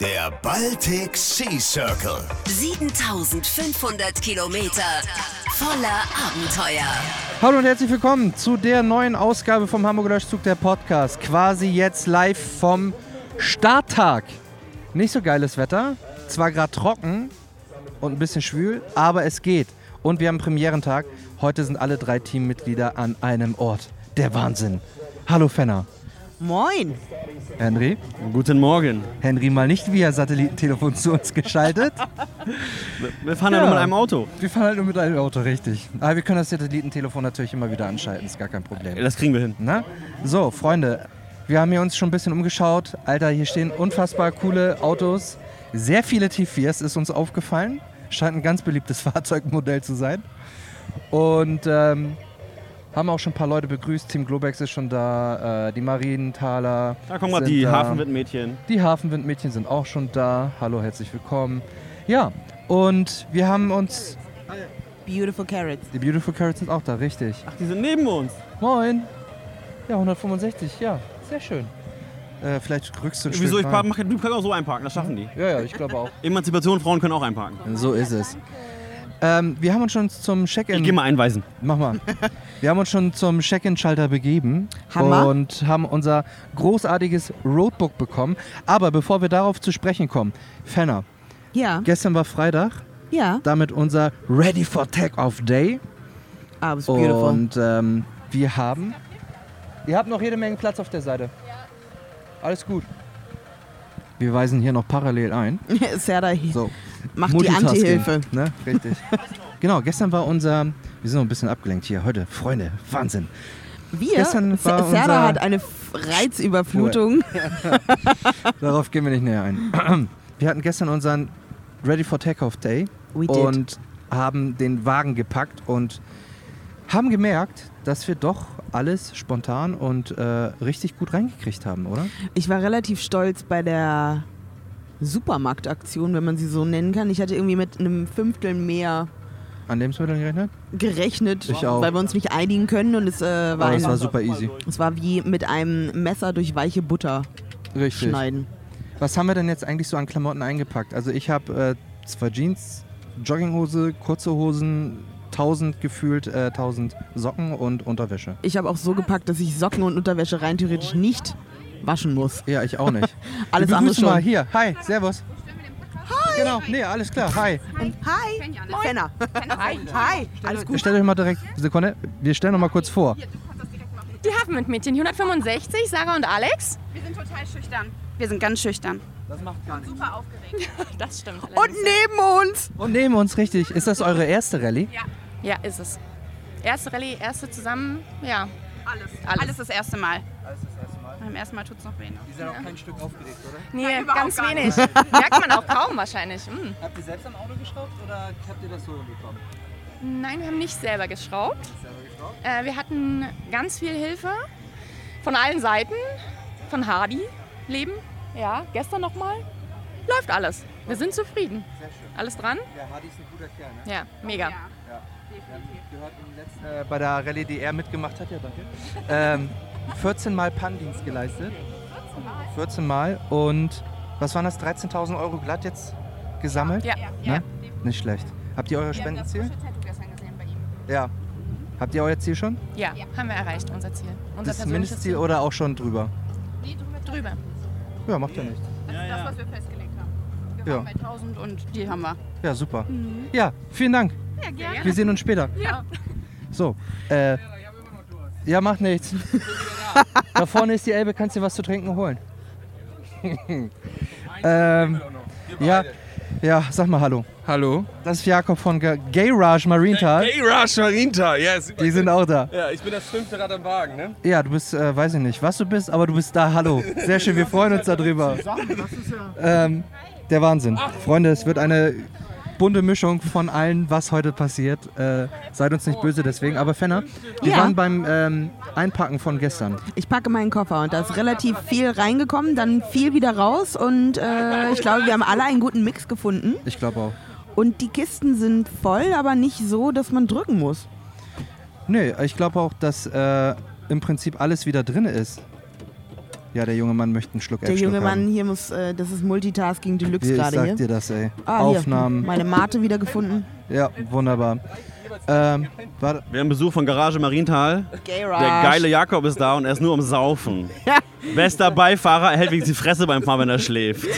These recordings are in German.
Der Baltic Sea Circle. 7500 Kilometer voller Abenteuer. Hallo und herzlich willkommen zu der neuen Ausgabe vom Hamburger Löschzug, der Podcast. Quasi jetzt live vom Starttag. Nicht so geiles Wetter, zwar gerade trocken und ein bisschen schwül, aber es geht. Und wir haben Premierentag. Heute sind alle drei Teammitglieder an einem Ort. Der Wahnsinn. Hallo Fenner. Moin. Henry. Guten Morgen. Henry mal nicht via Satellitentelefon zu uns geschaltet. Wir fahren ja, nur mit einem Auto. Wir fahren halt nur mit einem Auto, richtig. Aber wir können das Satellitentelefon natürlich immer wieder anschalten, ist gar kein Problem. Das kriegen wir hin. Na? So, Freunde, wir haben hier uns schon ein bisschen umgeschaut. Alter, hier stehen unfassbar coole Autos. Sehr viele T4s ist uns aufgefallen. Scheint ein ganz beliebtes Fahrzeugmodell zu sein. Und ähm, haben auch schon ein paar Leute begrüßt. Team Globex ist schon da, äh, die Marienthaler. Da kommen gerade die da. Hafenwindmädchen. Die Hafenwindmädchen sind auch schon da. Hallo, herzlich willkommen. Ja, und wir haben uns. Beautiful Carrots. Die Beautiful Carrots sind auch da, richtig. Ach, die sind neben uns. Moin. Ja, 165, ja, sehr schön. Äh, vielleicht rückst du ein Wieso? Ich mach, du kannst auch so einparken, das schaffen die. Ja, ja, ich glaube auch. Emanzipation, Frauen können auch einparken. So ist es. Ähm, wir haben uns schon zum Check-in. Ich geh mal einweisen. Mach mal. Wir haben uns schon zum Check-in-Schalter begeben Hammer. und haben unser großartiges Roadbook bekommen. Aber bevor wir darauf zu sprechen kommen, Fenner, Ja, gestern war Freitag, ja. damit unser Ready for Take-Off Day. Ah, it's beautiful. Und ähm, wir haben. Ihr habt noch jede Menge Platz auf der Seite. Alles gut. Wir weisen hier noch parallel ein. Serda So. Macht die Anti-Hilfe. Ne? Richtig. genau, gestern war unser. Wir sind noch ein bisschen abgelenkt hier. Heute, Freunde, Wahnsinn. Wir, Gestern war Se- Serda hat eine Reizüberflutung. Darauf gehen wir nicht näher ein. Wir hatten gestern unseren Ready for Takeoff Day We did. und haben den Wagen gepackt und haben gemerkt, dass wir doch alles spontan und äh, richtig gut reingekriegt haben, oder? Ich war relativ stolz bei der Supermarktaktion, wenn man sie so nennen kann. Ich hatte irgendwie mit einem Fünftel mehr An Lebensmitteln gerechnet? gerechnet, weil wir uns nicht einigen können und es, äh, war, Aber es ein, war super easy. es war wie mit einem Messer durch weiche Butter Richtig. schneiden. Was haben wir denn jetzt eigentlich so an Klamotten eingepackt? Also ich habe äh, zwei Jeans, Jogginghose, kurze Hosen, 1000 gefühlt, äh, 1000 Socken und Unterwäsche. Ich habe auch so gepackt, dass ich Socken und Unterwäsche rein theoretisch nicht waschen muss. Ja, ich auch nicht. Alles andere begrüßen mal schon. hier. Hi, servus. Hi. Genau, nee, alles klar. Hi. Hi, Fenner. Hi. Hi, alles Wir gut. stellen euch mal direkt, Sekunde, wir stellen noch mal kurz vor. Die Hafenwindmädchen, die 165, Sarah und Alex. Wir sind total schüchtern. Wir sind ganz schüchtern. Das stimmt. Und neben uns. Und neben uns, richtig. Ist das eure erste Rallye? Ja, ist es. Erste Rallye, erste zusammen, ja. Alles. Alles. Alles, das erste Mal. Beim ersten Mal tut es noch weh. Ihr seid auch kein Stück aufgeregt, oder? Nee, ganz wenig. Merkt man auch kaum wahrscheinlich. Hm. Habt ihr selbst am Auto geschraubt oder habt ihr das so bekommen? Nein, wir haben nicht selber geschraubt. Äh, wir hatten ganz viel Hilfe von allen Seiten. Von Hardy Leben. Ja, gestern nochmal. Läuft alles. Wir sind zufrieden. Sehr schön. Alles dran? Ja, Hardy ist ein guter Kerl, ne? Ja, mega. Ja. gehört im letzten, äh, bei der Rallye, die er mitgemacht hat, ja danke, ähm, 14 Mal Pannendienst geleistet. 14 Mal. Und was waren das, 13.000 Euro glatt jetzt gesammelt? Ja. Ne? Nicht schlecht. Habt ihr euer Spendenziel? Ja. Habt ihr euer Ziel schon? Ja, haben wir erreicht, unser Ziel. Unser Das Mindestziel Ziel. oder auch schon drüber? drüber. Ja, macht ja nichts. Das ist das, was wir festgelegt haben. Wir Ja. waren bei 1000 und die haben wir. Ja, super. Ja, vielen Dank. Ja, gerne. Wir sehen uns später. Ja. So, äh. Ja, macht nichts. da vorne ist die Elbe, kannst dir was zu trinken holen. ähm, ja, ja, sag mal Hallo. Hallo. Das ist Jakob von Ga- Gay Raj Marienthal. Hey, Rush Marinta, yes. Die sind auch da. Ja, ich bin das fünfte Rad am Wagen, ne? Ja, du bist, äh, weiß ich nicht, was du bist, aber du bist da. Hallo. Sehr schön, wir freuen uns darüber. Ähm, der Wahnsinn. Freunde, es wird eine bunte Mischung von allen, was heute passiert. Äh, seid uns nicht böse deswegen. Aber Fenner, wir Ja. waren beim ähm, Einpacken von gestern. Ich packe meinen Koffer und da ist relativ viel reingekommen, dann viel wieder raus und äh, ich glaube, wir haben alle einen guten Mix gefunden. Ich glaube auch. Und die Kisten sind voll, aber nicht so, dass man drücken muss. Nee, ich glaube auch, dass äh, im Prinzip alles wieder drin ist. Ja, der junge Mann möchte einen Schluck Der Elbschluck junge Mann haben. hier muss, äh, das ist Multitasking Deluxe Wie, ich gerade sag hier. dir das, ey. Ah, Aufnahmen. Hier, meine Mate wieder gefunden. Ja, wunderbar. Ähm, warte. Wir haben Besuch von Garage Marienthal. Gay Der geile Jakob ist da und er ist nur am Saufen. Bester Beifahrer, er hält wenigstens die Fresse beim Fahren, wenn er schläft.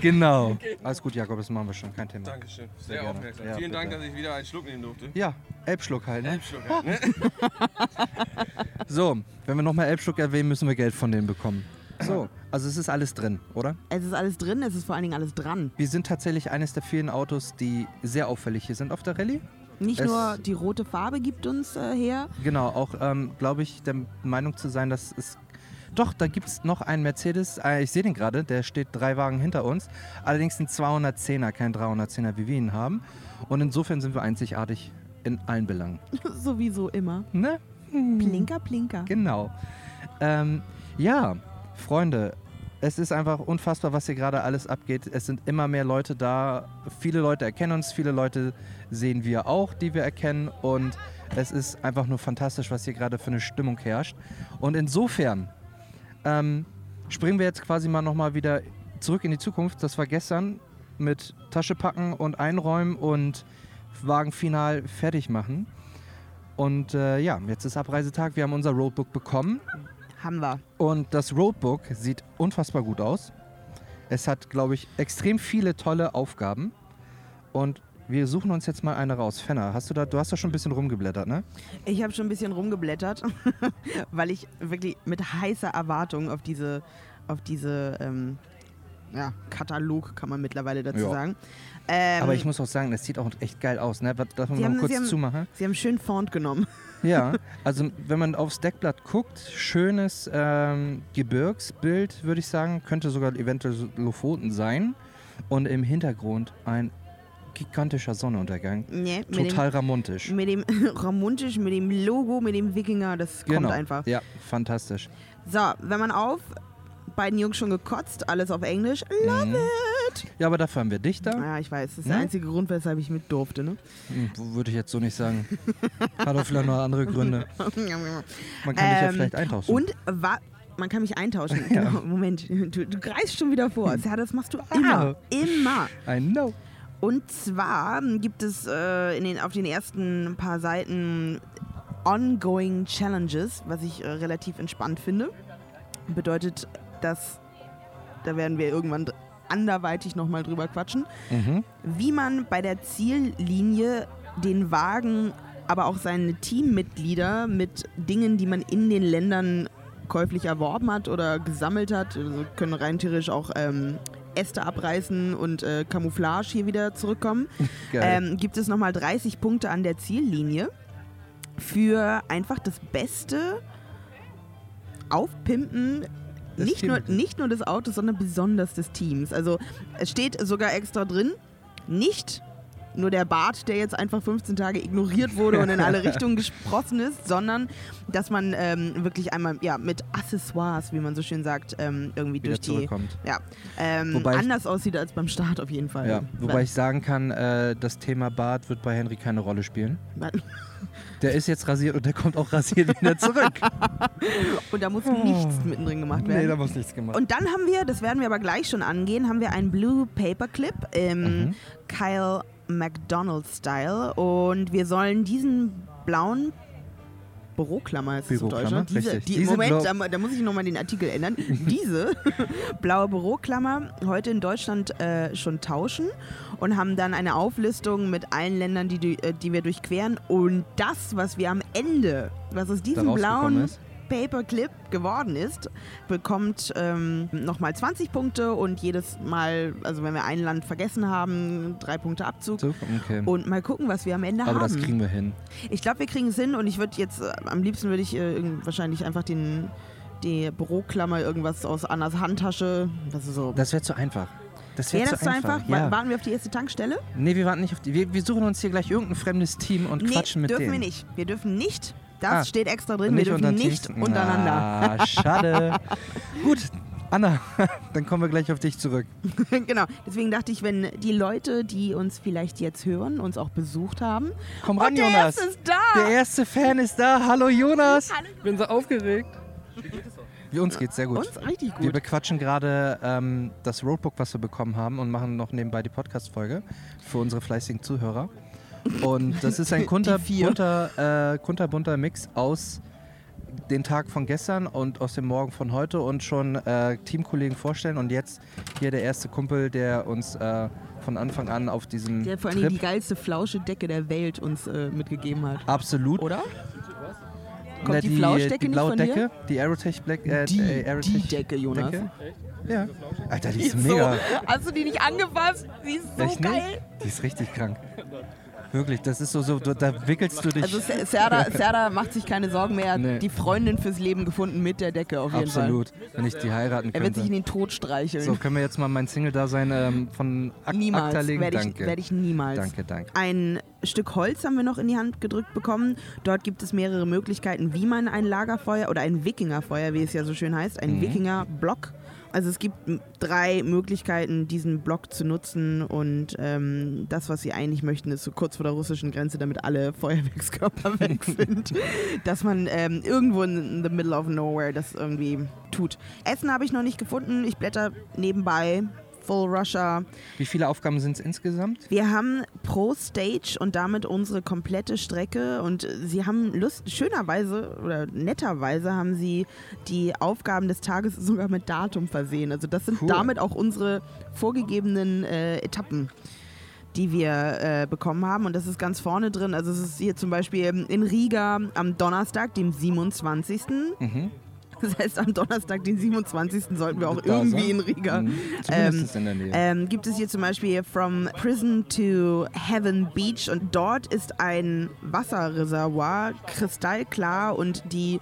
Genau. Alles gut, Jakob, das machen wir schon, kein Thema. Dankeschön. Sehr gerne. aufmerksam. Ja, Vielen Dank, bitte. dass ich wieder einen Schluck nehmen durfte. Ja, Elbschluck halt, ne? Schluck halt, ne? So, wenn wir nochmal Elbschluck erwähnen, müssen wir Geld von denen bekommen. So, also es ist alles drin, oder? Es ist alles drin, es ist vor allen Dingen alles dran. Wir sind tatsächlich eines der vielen Autos, die sehr auffällig hier sind auf der Rallye. Nicht Es- nur die rote Farbe gibt uns äh, her. Genau, auch ähm, glaube ich der Meinung zu sein, dass es. Doch, da gibt es noch einen Mercedes, äh, ich sehe den gerade, der steht drei Wagen hinter uns. Allerdings ein 210er, kein 310er, wie wir ihn haben. Und insofern sind wir einzigartig in allen Belangen. Sowieso immer. Ne? Plinker, plinker. Genau. Ähm, ja, Freunde, es ist einfach unfassbar, was hier gerade alles abgeht. Es sind immer mehr Leute da. Viele Leute erkennen uns, viele Leute sehen wir auch, die wir erkennen. Und es ist einfach nur fantastisch, was hier gerade für eine Stimmung herrscht. Und insofern ähm, springen wir jetzt quasi mal nochmal wieder zurück in die Zukunft. Das war gestern mit Tasche packen und einräumen und Wagen final fertig machen. Und äh, ja, jetzt ist Abreisetag. Wir haben unser Roadbook bekommen. Haben wir. Und das Roadbook sieht unfassbar gut aus. Es hat, glaube ich, extrem viele tolle Aufgaben. Und wir suchen uns jetzt mal eine raus. Fenner, hast du da, du hast da schon ein bisschen rumgeblättert, ne? Ich habe schon ein bisschen rumgeblättert, weil ich wirklich mit heißer Erwartung auf diese, auf diese ähm, ja, Katalog, kann man mittlerweile dazu Ja. sagen. Ähm, Aber ich muss auch sagen, das sieht auch echt geil aus, ne? Darf man mal haben- kurz Sie haben- zumachen? Sie haben schön Font genommen. Ja, also wenn man aufs Deckblatt guckt, schönes ähm, Gebirgsbild, würde ich sagen. Könnte sogar eventuell Lofoten sein. Und im Hintergrund ein gigantischer Sonnenuntergang. Nee, Total ramontisch. mit dem Ramontisch, mit dem Logo, mit dem Wikinger, das kommt Genau. einfach. Ja, fantastisch. So, wenn man auf, beiden Jungs schon gekotzt, alles auf Englisch. Love Mhm. Ja, aber dafür haben wir dich da. Ja, ich weiß, das ist Ne? der einzige Grund, weshalb ich mit durfte, ne? Hm, Würde ich jetzt so nicht sagen. Hat auch vielleicht noch andere Gründe. Man kann dich ja Ähm, vielleicht eintauschen. Und wa man kann mich eintauschen. Genau, Moment, du, du greifst schon wieder vor. Ja, das machst du immer. Immer. I know. Und zwar gibt es äh, in den, auf den ersten paar Seiten ongoing Challenges, was ich äh, relativ entspannt finde. Bedeutet, dass da werden wir irgendwann anderweitig nochmal drüber quatschen, Mhm. wie man bei der Ziellinie den Wagen, aber auch seine Teammitglieder mit Dingen, die man in den Ländern käuflich erworben hat oder gesammelt hat, also können rein theoretisch auch ähm, Äste abreißen und äh, Camouflage hier wieder zurückkommen, ähm, gibt es nochmal 30 Punkte an der Ziellinie für einfach das Beste Aufpimpen. Nicht nur, nicht nur des Autos, sondern besonders des Teams. Also es steht sogar extra drin, nicht nur der Bart, der jetzt einfach 15 Tage ignoriert wurde und in alle Richtungen gesprossen ist, sondern dass man ähm, wirklich einmal ja, mit Accessoires, wie man so schön sagt, ähm, irgendwie Wieder durch die ja, ähm, Wobei anders aussieht als beim Start auf jeden Fall. Ja, wobei ich sagen kann, äh, das Thema Bart wird bei Henry keine Rolle spielen. Der ist jetzt rasiert und der kommt auch rasiert wieder zurück. und da muss nichts mittendrin gemacht werden. Oh. nee, da muss nichts gemacht. Und dann haben wir, das werden wir aber gleich schon angehen, haben wir einen Blue Paperclip im Mhm. Kyle McDonald-Style. Und wir sollen diesen blauen Büroklammer, ist Büroklammer, ne? Diese, die, Diese Moment, da, da muss ich nochmal den Artikel ändern. Diese blaue Büroklammer heute in Deutschland äh, schon tauschen und haben dann eine Auflistung mit allen Ländern, die, du- äh, die wir durchqueren. Und das, was wir am Ende, was aus diesem blauen ist. Paperclip geworden ist, bekommt ähm, nochmal 20 Punkte und jedes Mal, also wenn wir ein Land vergessen haben, drei Punkte Abzug. So, okay. Und mal gucken, was wir am Ende Aber haben. das kriegen wir hin. ich glaube, wir kriegen es hin und ich würde jetzt, äh, am liebsten würde ich äh, wahrscheinlich einfach den, die Büroklammer, irgendwas aus Annas Handtasche, das ist so. Das wäre zu einfach. Das wäre zu das so einfach. einfach? Ja. Warten wir auf die erste Tankstelle? Nee, wir warten nicht auf die. Wir, wir suchen uns hier gleich irgendein fremdes Team und quatschen mit dürfen denen. wir nicht. Wir dürfen nicht. Das Ah. steht extra drin. Nicht wir dürfen nicht untereinander. Ah, schade. Gut, Anna, dann kommen wir gleich auf dich zurück. genau. Deswegen dachte ich, wenn die Leute, die uns vielleicht jetzt hören, uns auch besucht haben. Komm ran, und der Jonas. Erste ist da. Der erste Fan ist da. Hallo, Jonas. Ich bin so aufgeregt. Wie uns geht's sehr gut. Uns richtig Wir gut. bequatschen gerade ähm, das Roadbook, was wir bekommen haben und machen noch nebenbei die Podcast-Folge für unsere fleißigen Zuhörer. Und das ist ein kunter, vier. bunter, äh, kunterbunter Mix aus den Tag von gestern und aus dem Morgen von heute und schon äh, Teamkollegen vorstellen. Und jetzt hier der erste Kumpel, der uns äh, von Anfang an auf diesem Der vor allen Dingen Trip die geilste Flauschedecke der Welt uns äh, mitgegeben hat. absolut Oder? Na, Kommt die, Flauschdecke die nicht blaue von Decke, dir? die Aerotech Black, äh, Die- äh, Aerotech die Decke, Jonas. Decke. Ja. Alter, die Die ist ist mega. So, hast du die nicht angefasst? Die ist so Echt geil. nicht? Die ist richtig krank. Wirklich, das ist so, so da wickelst du dich. Also Se- Serda, Serda macht sich keine Sorgen mehr. Er hat Nee. die Freundin fürs Leben gefunden mit der Decke auf jeden Absolut. Wenn ich die heiraten Fall. Er wird sich in könnte. den Tod streicheln. So, können wir jetzt mal mein Single-Dasein ähm, von Ak niemals. Akta legen? Werde ich, werd ich niemals. Danke, danke. Ein Stück Holz haben wir noch in die Hand gedrückt bekommen. Dort gibt es mehrere Möglichkeiten, wie man ein Lagerfeuer oder ein Wikingerfeuer, wie es ja so schön heißt, ein Mhm. Wikingerblock. Also es gibt drei Möglichkeiten, diesen Block zu nutzen und ähm, das, was sie eigentlich möchten, ist so kurz vor der russischen Grenze, damit alle Feuerwerkskörper weg sind, dass man ähm, irgendwo in the middle of nowhere das irgendwie tut. Essen habe ich noch nicht gefunden. Ich blätter nebenbei. Full Russia. Wie viele Aufgaben sind es insgesamt? Wir haben pro Stage und damit unsere komplette Strecke und sie haben Lust, schönerweise oder netterweise haben sie die Aufgaben des Tages sogar mit Datum versehen. Also das sind Cool. damit auch unsere vorgegebenen äh, Etappen die wir äh, bekommen haben und das ist ganz vorne drin. Also es ist hier zum Beispiel in Riga am Donnerstag, dem 27. Mhm. Das heißt, am Donnerstag, den 27. sollten wir auch Da irgendwie sein. in Riga. Mhm. Zumindest in der Nähe. Ähm, gibt es hier zum Beispiel From Prison to Heaven Beach und dort ist ein Wasserreservoir, kristallklar und die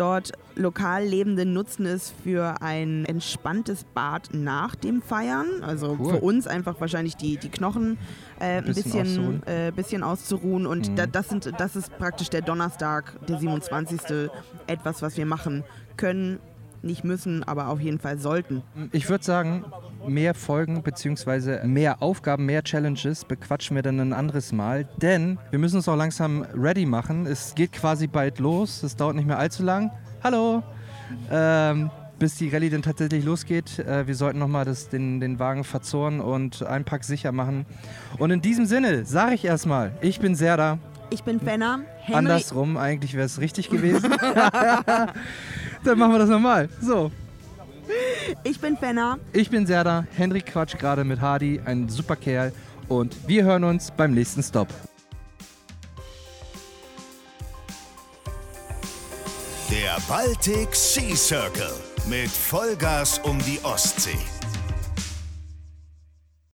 dort lokal Lebenden nutzen es für ein entspanntes Bad nach dem Feiern. Also Cool. für uns einfach wahrscheinlich die, die Knochen äh, ein Bisschen bisschen, auszuruhen. äh, bisschen auszuruhen. Und Mhm. da, das, sind, das ist praktisch der Donnerstag, der 27. Etwas, was wir machen können. Nicht müssen, aber auf jeden Fall sollten. Ich würde sagen, mehr Folgen bzw. mehr Aufgaben, mehr Challenges bequatschen wir dann ein anderes Mal, denn wir müssen uns auch langsam ready machen. Es geht quasi bald los, es dauert nicht mehr allzu lang. Hallo! Ähm, bis die Rallye dann tatsächlich losgeht. Äh, wir sollten nochmal den, den Wagen verzorren und Einpack sicher machen. Und in diesem Sinne sage ich erstmal, ich bin Serda. Ich bin Fenner. Henry, Andersrum, eigentlich wäre es richtig gewesen. dann machen wir das nochmal. So, ich bin Fenner. ich bin Serda, Henrik quatscht gerade mit Hardy, ein super Kerl. Und wir hören uns beim nächsten Stop. Der Baltic Sea Circle mit Vollgas um die Ostsee.